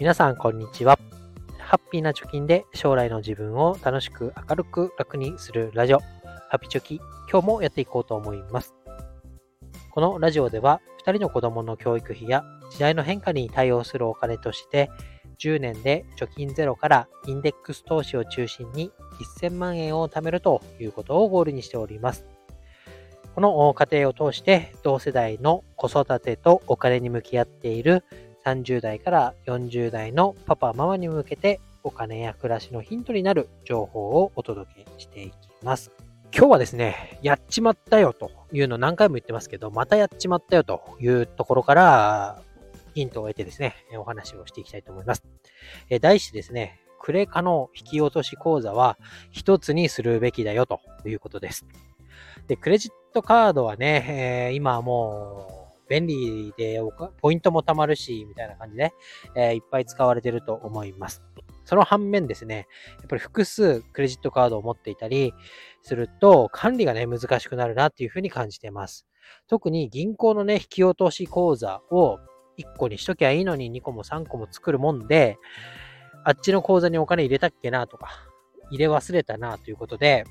皆さん、こんにちは。ハッピーな貯金で将来の自分を楽しく明るく楽にするラジオ、ハピチョキ、今日もやっていこうと思います。このラジオでは、2人の子供の教育費や時代の変化に対応するお金として、10年で貯金ゼロからインデックス投資を中心に1000万円を貯めるということをゴールにしております。この過程を通して同世代の子育てとお金に向き合っている30代から40代のパパ、ママに向けてお金や暮らしのヒントになる情報をお届けしていきます。今日はですね、やっちまったよというの何回も言ってますけど、またやっちまったよというところから、ヒントを得てですね、お話をしていきたいと思います。え題してですね、クレカの引き落とし口座は一つにするべきだよということです。で、クレジットカードはね、えー、今はもう便利で、ポイントも貯まるし、みたいな感じで、えー、いっぱい使われてると思います。その反面ですね、やっぱり複数クレジットカードを持っていたりすると、管理がね、難しくなるなっていうふうに感じてます。特に銀行のね、引き落とし口座を1個にしときゃいいのに2個も3個も作るもんで、あっちの口座にお金入れたっけなとか、入れ忘れたなということで、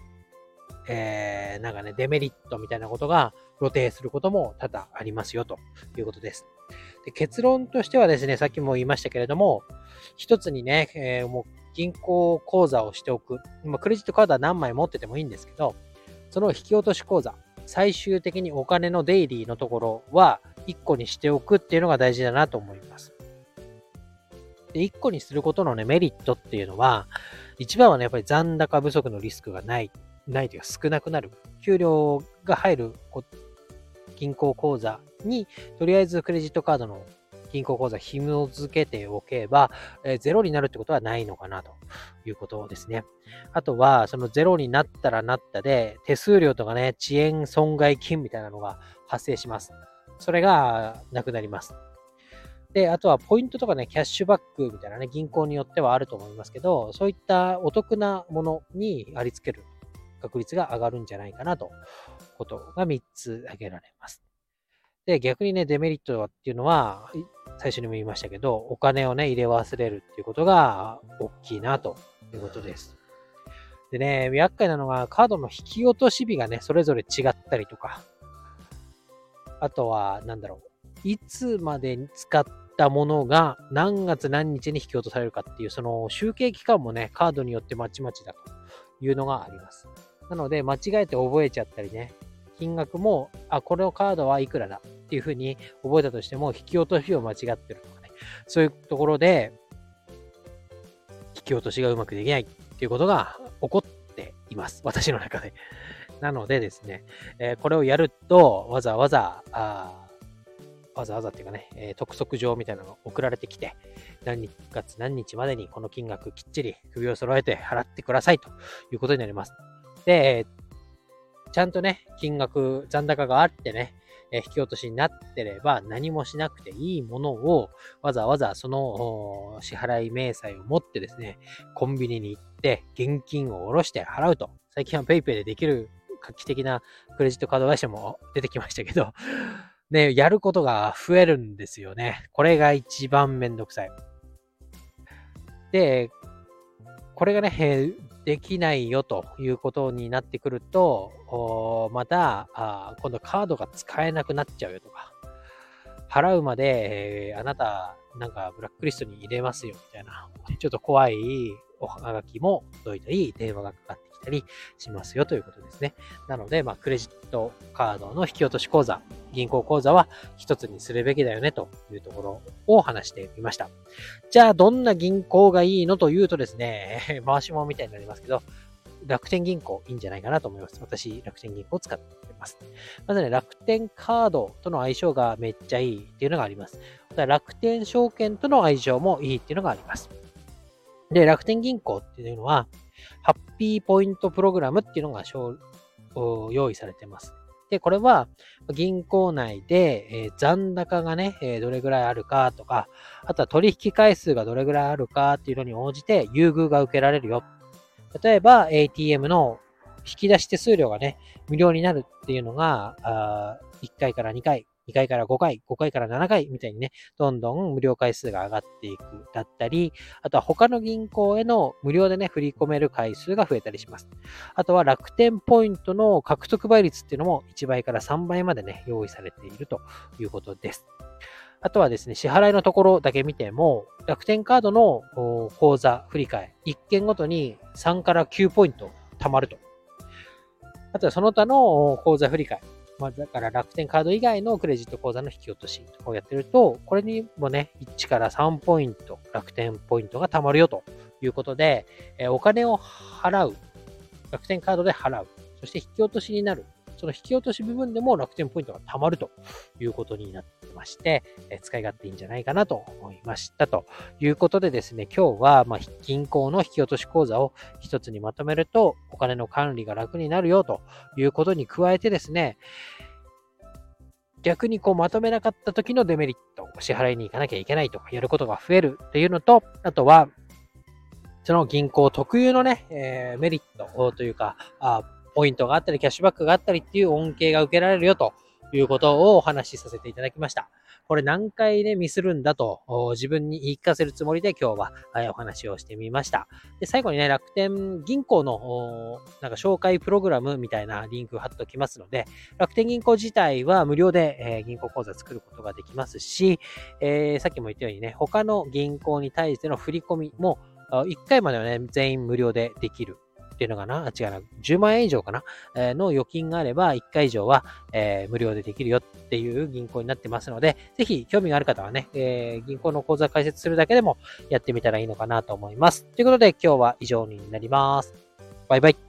えー、なんかね、デメリットみたいなことが露呈することも多々ありますよということです。で結論としてはですね、さっきも言いましたけれども、一つにね、えー、もう銀行口座をしておく。まあ、クレジットカードは何枚持っててもいいんですけど、その引き落とし口座、最終的にお金のデイリーのところは1個にしておくっていうのが大事だなと思います。で、1個にすることのね、メリットっていうのは、一番はね、やっぱり残高不足のリスクがない、ないというか少なくなる。給料が入る銀行口座に、とりあえずクレジットカードの銀行口座紐付けておけば、えー、ゼロになるってことはないのかなということですね。あとは、そのゼロになったらなったで、手数料とかね、遅延損害金みたいなのが発生します。それがなくなります。で、あとはポイントとかね、キャッシュバックみたいなね、銀行によってはあると思いますけど、そういったお得なものにありつける確率が上がるんじゃないかなとことが3つ挙げられます。で、逆にね、デメリットっていうのは、最初にも言いましたけど、お金をね、入れ忘れるっていうことが大きいなということです。でね、厄介なのがカードの引き落とし日がね、それぞれ違ったりとか、あとは、なんだろう、いつまで使ったものが何月何日に引き落とされるかっていう、その集計期間もね、カードによってまちまちだというのがあります。なので、間違えて覚えちゃったりね、金額も、あ、このカードはいくらだっていうふうに覚えたとしても、引き落としを間違ってるとかね、そういうところで、引き落としがうまくできないっていうことが起こっています。私の中で。なのでですね、えー、これをやると、わざわざ、あわざわざっていうかね、えー、督促状みたいなのが送られてきて、何月何日までにこの金額きっちり首を揃えて払ってくださいということになります。で、ちゃんとね、金額、残高があってね、え引き落としになってれば何もしなくていいものをわざわざその支払い明細を持ってですね、コンビニに行って現金を下ろして払うと。最近は PayPay でできる画期的なクレジットカード会社も出てきましたけど、ね、やることが増えるんですよね。これが一番めんどくさい。で、これがね、できないよということになってくると、また、今度カードが使えなくなっちゃうよとか、払うまで、えー、あなた、なんかブラックリストに入れますよみたいな、ちょっと怖いおはがきも届いたり、電話がかかってたりしますよということですね。なので、まあ、クレジットカードの引き落とし口座、銀行口座は一つにするべきだよねというところを話してみました。じゃあ、どんな銀行がいいのというとですね、回し物みたいになりますけど、楽天銀行いいんじゃないかなと思います。私、楽天銀行を使ってます。まずね、楽天カードとの相性がめっちゃいいっていうのがあります。また楽天証券との相性もいいっていうのがあります。で、楽天銀行っていうのは、ハッピーポイントプログラムっていうのが用意されてます。で、これは銀行内で、え、残高がね、え、どれぐらいあるかとか、あとは取引回数がどれぐらいあるかっていうのに応じて優遇が受けられるよ。例えば ATM の引き出し手数料がね、無料になるっていうのが、1回から2回、2回から5回、5回から7回みたいにね、どんどん無料回数が上がっていくだったり、あとは他の銀行への無料でね、振り込める回数が増えたりします。あとは楽天ポイントの獲得倍率っていうのも1倍から3倍までね、用意されているということです。あとはですね、支払いのところだけ見ても、楽天カードの口座振り替え、1件ごとに3から9ポイント貯まると。あとはその他の口座振り替え、まあ、だから楽天カード以外のクレジット口座の引き落としとかをやってると、これにもね、1から3ポイント、楽天ポイントが貯まるよということで、えお金を払う、楽天カードで払う、そして引き落としになる。その引き落とし部分でも楽天ポイントが貯まるということになってまして、え使い勝手いいんじゃないかなと思いましたということでですね、今日は、ま銀行の引き落とし口座を一つにまとめると、お金の管理が楽になるよということに加えてですね、逆にこうまとめなかった時のデメリット、支払いに行かなきゃいけないとか、やることが増えるっていうのと、あとは、その銀行特有のね、えー、メリットというか、あポイントがあったり、キャッシュバックがあったりっていう恩恵が受けられるよということをお話しさせていただきました。これ何回ね、ミスるんだと自分に言い聞かせるつもりで今日はお話をしてみました。で、最後にね、楽天銀行のなんか紹介プログラムみたいなリンク貼っておきますので、楽天銀行自体は無料で、え銀行口座作ることができますし、えー、さっきも言ったようにね、他の銀行に対しての振り込みも1回まではね、全員無料でできるっていうのかな？違うな。10万円以上かな、えー、の預金があれば、1回以上は、えー、無料でできるよっていう銀行になってますので、ぜひ興味がある方はね、えー、銀行の口座開設するだけでもやってみたらいいのかなと思います。ということで今日は以上になります。バイバイ。